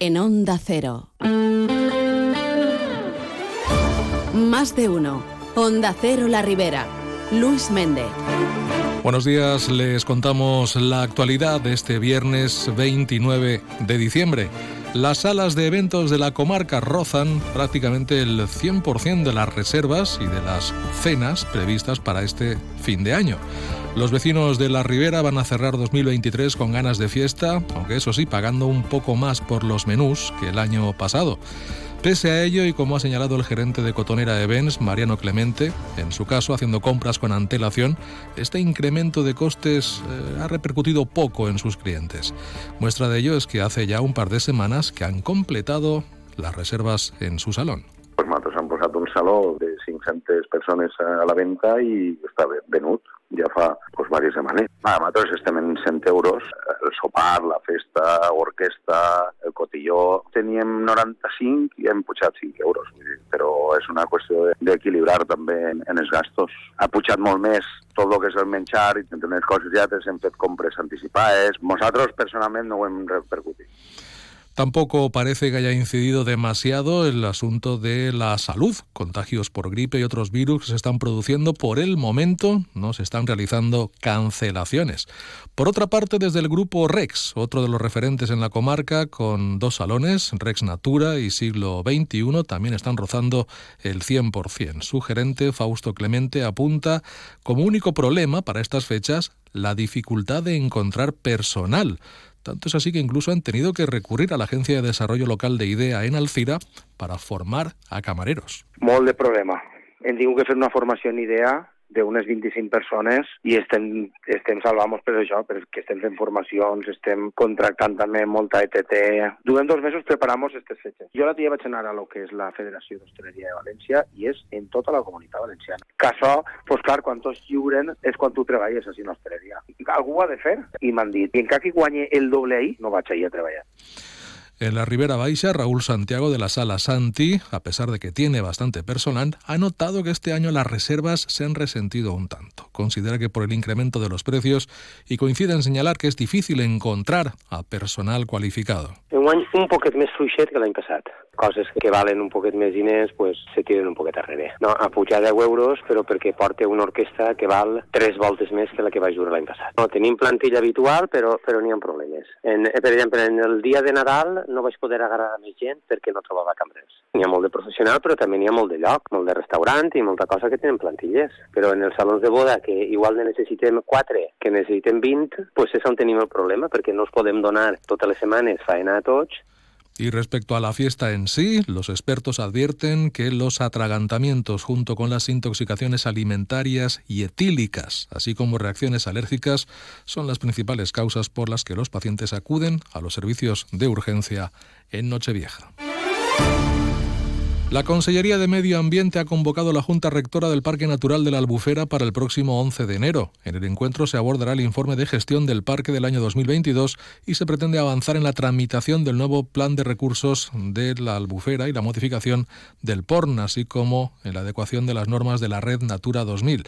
en Onda Cero. Más de uno. Onda Cero La Ribera. Luis Méndez. Buenos días, les contamos la actualidad de este viernes 29 de diciembre. Las salas de eventos de la comarca rozan prácticamente el 100% de las reservas y de las cenas previstas para este fin de año. Los vecinos de la Ribera van a cerrar 2023 con ganas de fiesta, aunque eso sí, pagando un poco más por los menús que el año pasado. Pese a ello, y como ha señalado el gerente de Cotonera Events, Mariano Clemente, en su caso haciendo compras con antelación, este incremento de costes eh, ha repercutido poco en sus clientes. Muestra de ello es que hace ya un par de semanas que han completado las reservas en su salón. Pues nosotros han posado un salón de 500 personas a la venta y está venut ja fa doncs, diverses setmanes. Ah, nosaltres estem en 100 euros, el sopar, la festa, orquestra, el cotilló... Teníem 95 i hem pujat 5 euros, però és una qüestió d'equilibrar també en els gastos. Ha pujat molt més tot el que és el menjar i entre les coses ja hem fet compres anticipades. Nosaltres personalment no ho hem repercutit. Tampoco parece que haya incidido demasiado el asunto de la salud. Contagios por gripe y otros virus se están produciendo. Por el momento no se están realizando cancelaciones. Por otra parte, desde el grupo Rex, otro de los referentes en la comarca, con dos salones, Rex Natura y Siglo XXI, también están rozando el 100%. Su gerente, Fausto Clemente, apunta como único problema para estas fechas la dificultad de encontrar personal tanto es así que incluso han tenido que recurrir a la Agencia de Desarrollo Local de IDEA en Alcira para formar a camareros. Molt de problema. Hem tingut que fer una formació IDEA d'unes 25 persones i estem, estem salvant per això, perquè estem fent formacions, estem contractant també molta ETT. Durant dos mesos preparem aquestes fetges. Jo l'altre dia vaig anar a lo que és la Federació d'Hostaleria de València i és en tota la comunitat valenciana. Que això, doncs clar, quan tots lliuren és quan tu treballes així en hostaleria. Algú ho ha de fer i m'han dit, i encara que guanyi el doble ahir, no vaig ahir a treballar. En la Ribera Baixa, Raúl Santiago de la Sala Santi, a pesar de que tiene bastante personal, ha notado que este año las reservas se han resentido un tanto. Considera que por el incremento de los precios y coincide en señalar que es difícil encontrar a personal qualificado. un poquet més fluixet que l'any passat. Coses que valen un poquet més diners pues, se tiren un poquet darrere. No, a pujar 10 euros, però perquè porta una orquestra que val tres voltes més que la que va jugar l'any passat. No, tenim plantilla habitual, però, però n'hi ha problemes. En, per exemple, en el dia de Nadal no vaig poder agarrar més gent perquè no trobava cambrers. N'hi ha molt de professional, però també n'hi ha molt de lloc, molt de restaurant i molta cosa que tenen plantilles. Però en els salons de boda, que igual ne necessitem 4, que necessitem 20, pues és on tenim el problema, perquè no els podem donar totes les setmanes faena a tots y respecto a la fiesta en sí, los expertos advierten que los atragantamientos junto con las intoxicaciones alimentarias y etílicas, así como reacciones alérgicas, son las principales causas por las que los pacientes acuden a los servicios de urgencia en Nochevieja. La Consellería de Medio Ambiente ha convocado la Junta Rectora del Parque Natural de la Albufera para el próximo 11 de enero. En el encuentro se abordará el informe de gestión del parque del año 2022 y se pretende avanzar en la tramitación del nuevo plan de recursos de la Albufera y la modificación del PORN, así como en la adecuación de las normas de la Red Natura 2000.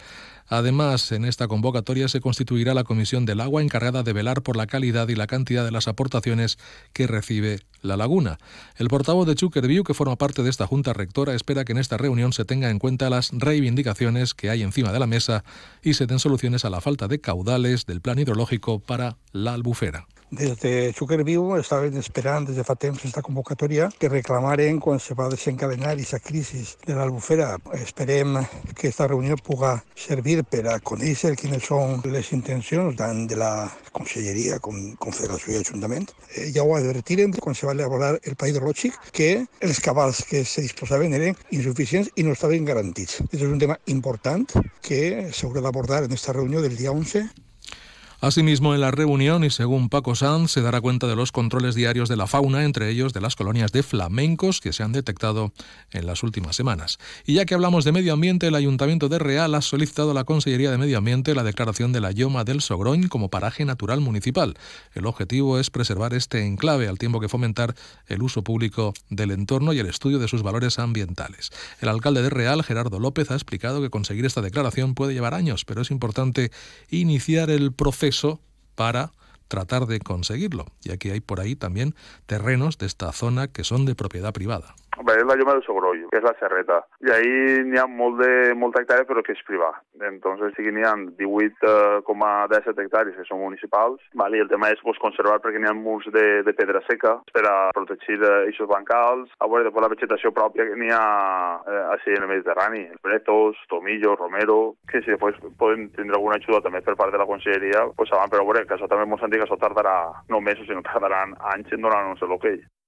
Además, en esta convocatoria se constituirá la Comisión del Agua encargada de velar por la calidad y la cantidad de las aportaciones que recibe la laguna. El portavoz de Chukerview, que forma parte de esta Junta Rectora, espera que en esta reunión se tenga en cuenta las reivindicaciones que hay encima de la mesa y se den soluciones a la falta de caudales del plan hidrológico para la albufera. Des de Viu estaven esperant des de fa temps aquesta convocatòria que reclamaren quan se va desencadenar aquesta crisi de l'Albufera. Esperem que aquesta reunió puga servir per a conèixer quines són les intencions tant de la Conselleria com Confederació i Ajuntament. Eh, ja ho advertirem quan se va elaborar el Pla Hidrològic que els cabals que se disposaven eren insuficients i no estaven garantits. Aquest és un tema important que s'haurà d'abordar en aquesta reunió del dia 11 Asimismo, en la reunión, y según Paco Sanz, se dará cuenta de los controles diarios de la fauna, entre ellos de las colonias de flamencos que se han detectado en las últimas semanas. Y ya que hablamos de medio ambiente, el Ayuntamiento de Real ha solicitado a la Consellería de Medio Ambiente la declaración de la Yoma del Sogroñ como paraje natural municipal. El objetivo es preservar este enclave al tiempo que fomentar el uso público del entorno y el estudio de sus valores ambientales. El alcalde de Real, Gerardo López, ha explicado que conseguir esta declaración puede llevar años, pero es importante iniciar el proceso para tratar de conseguirlo, ya que hay por ahí también terrenos de esta zona que son de propiedad privada. Bé, és la lloma del Sogroll, que és la Serreta. I ahí n'hi ha molt de, molta hectàrea, però que és privat. Entonces, sí que n'hi ha 18,17 eh, hectàrees que són municipals, vale? i el tema és pues, conservar perquè n'hi ha murs de, de pedra seca per a protegir eixos bancals. A veure, després la vegetació pròpia que n'hi ha eh, així en el Mediterrani, bretos, tomillo, romero, que si després poden tindre alguna ajuda també per part de la conselleria, pues saben, però a veure, que això també mos han dit que això tardarà no mesos, sinó tardaran anys en donar-nos l'hoquei. Okay.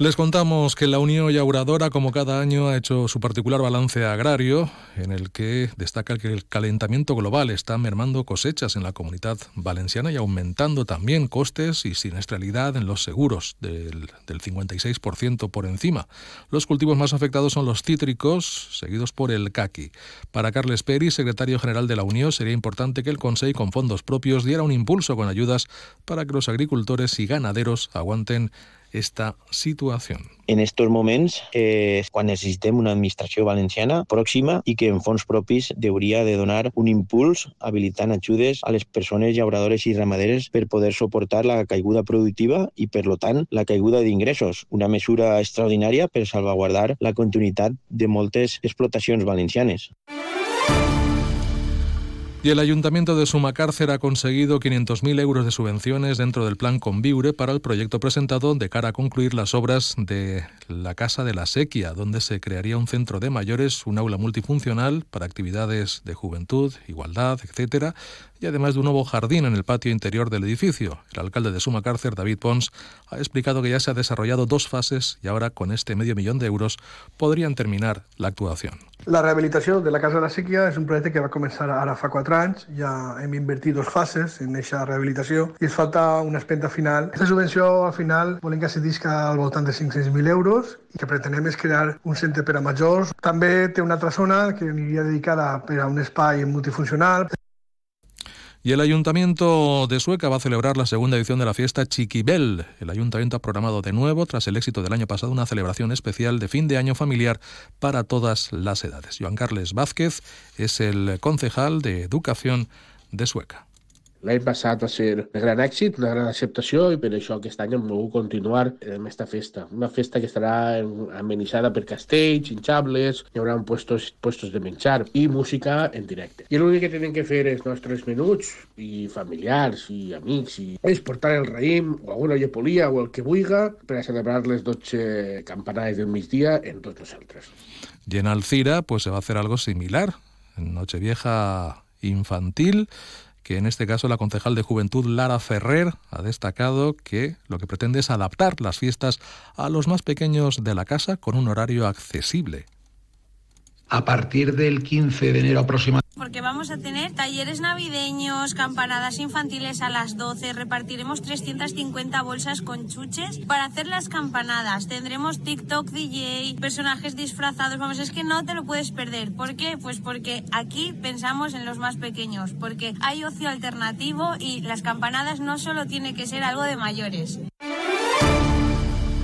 Les contamos que la Unión Yauradora, como cada año, ha hecho su particular balance agrario, en el que destaca que el calentamiento global está mermando cosechas en la comunidad valenciana y aumentando también costes y siniestralidad en los seguros, del, del 56% por encima. Los cultivos más afectados son los cítricos, seguidos por el caqui. Para Carles Peri, secretario general de la Unión, sería importante que el Consejo, con fondos propios, diera un impulso con ayudas para que los agricultores y ganaderos aguanten esta situación. En estos moments és quan necessitem una administració valenciana pròxima i que en fons propis hauria de donar un impuls habilitant ajudes a les persones llauradores i ramaderes per poder suportar la caiguda productiva i, per lo tant, la caiguda d'ingressos, una mesura extraordinària per salvaguardar la continuïtat de moltes explotacions valencianes. Y el Ayuntamiento de Sumacárcer ha conseguido 500.000 euros de subvenciones dentro del plan Conviure para el proyecto presentado de cara a concluir las obras de la Casa de la Sequia, donde se crearía un centro de mayores, un aula multifuncional para actividades de juventud, igualdad, etcétera, y además de un nuevo jardín en el patio interior del edificio. El alcalde de Sumacárcer, David Pons, ha explicado que ya se ha desarrollado dos fases y ahora con este medio millón de euros podrían terminar la actuación. La rehabilitació de la Casa de la Sèquia és un projecte que va començar ara fa 4 anys, ja hem invertit dos fases en aquesta rehabilitació i ens falta una espenta final. Aquesta subvenció al final volem que s'edisca al voltant de 500.000 euros i que pretenem és crear un centre per a majors. També té una altra zona que aniria dedicada per a un espai multifuncional. Y el Ayuntamiento de Sueca va a celebrar la segunda edición de la fiesta Chiquibel. El Ayuntamiento ha programado de nuevo, tras el éxito del año pasado, una celebración especial de fin de año familiar para todas las edades. Joan Carles Vázquez es el concejal de Educación de Sueca. L'any passat va ser de gran èxit, una gran acceptació i per això aquest any hem volgut continuar amb aquesta festa. Una festa que estarà amenitzada per castells, hinchables, hi haurà puestos, puestos de menjar i música en directe. I l'únic que tenen que fer els nostres menuts i familiars i amics i és portar el raïm o alguna llepolia o el que vulga per a celebrar les 12 campanades del migdia en tots nosaltres. Y en Alcira pues se va a algo similar. Nochevieja infantil que en este caso la concejal de Juventud Lara Ferrer ha destacado que lo que pretende es adaptar las fiestas a los más pequeños de la casa con un horario accesible. A partir del 15 de enero aproximadamente porque vamos a tener talleres navideños, campanadas infantiles a las 12, repartiremos 350 bolsas con chuches para hacer las campanadas, tendremos TikTok DJ, personajes disfrazados, vamos, es que no te lo puedes perder. ¿Por qué? Pues porque aquí pensamos en los más pequeños, porque hay ocio alternativo y las campanadas no solo tiene que ser algo de mayores.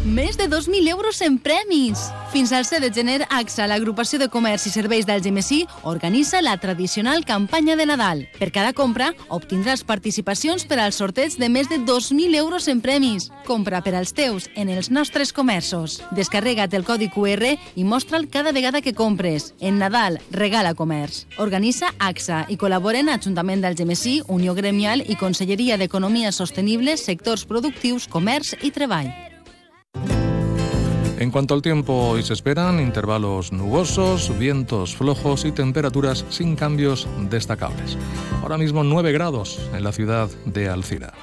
Més de 2.000 euros en premis! Fins al 7 de gener, AXA, l'agrupació de comerç i serveis del GMSI, organitza la tradicional campanya de Nadal. Per cada compra, obtindràs participacions per al sorteig de més de 2.000 euros en premis. Compra per als teus en els nostres comerços. Descarrega't el codi QR i mostra'l cada vegada que compres. En Nadal, regala comerç. Organitza AXA i col·laboren Ajuntament del GMSI, Unió Gremial i Conselleria d'Economia Sostenible, Sectors Productius, Comerç i Treball. En cuanto al tiempo, hoy se esperan intervalos nubosos, vientos flojos y temperaturas sin cambios destacables. Ahora mismo 9 grados en la ciudad de Alcira.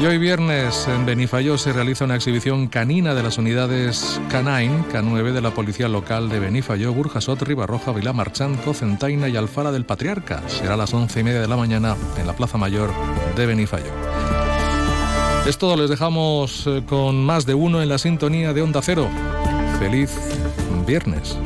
Y hoy viernes en Benifayó se realiza una exhibición canina de las unidades Canine, K9 de la Policía Local de Benifayó, Burjasot, Ribarroja, Vilamarchán, Cocentaina y Alfara del Patriarca. Será a las once y media de la mañana en la Plaza Mayor de Benifayó. Es todo, les dejamos eh, con más de uno en la sintonía de Onda Cero. Feliz viernes.